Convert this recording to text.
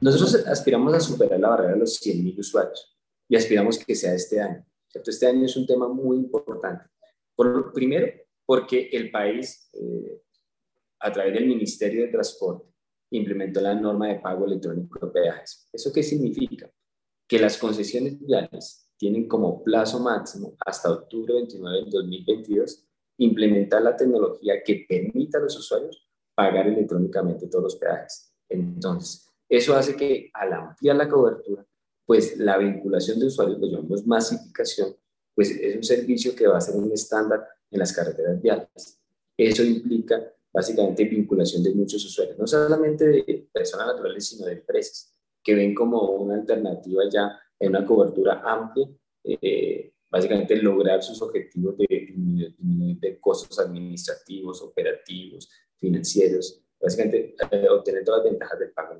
Nosotros aspiramos a superar la barrera de los 100.000 usuarios y aspiramos que sea este año. ¿cierto? Este año es un tema muy importante. Por, primero, porque el país, eh, a través del Ministerio de Transporte, implementó la norma de pago electrónico de peajes. ¿Eso qué significa? Que las concesiones viales tienen como plazo máximo hasta octubre 29 del 2022 implementar la tecnología que permita a los usuarios pagar electrónicamente todos los peajes. Entonces, eso hace que al ampliar la cobertura, pues la vinculación de usuarios, lo llamamos masificación, pues es un servicio que va a ser un estándar en las carreteras viales. Eso implica básicamente vinculación de muchos usuarios, no solamente de personas naturales, sino de empresas, que ven como una alternativa ya en una cobertura amplia, eh, básicamente lograr sus objetivos de costos administrativos, operativos, financieros, básicamente eh, obtener todas las ventajas del pago.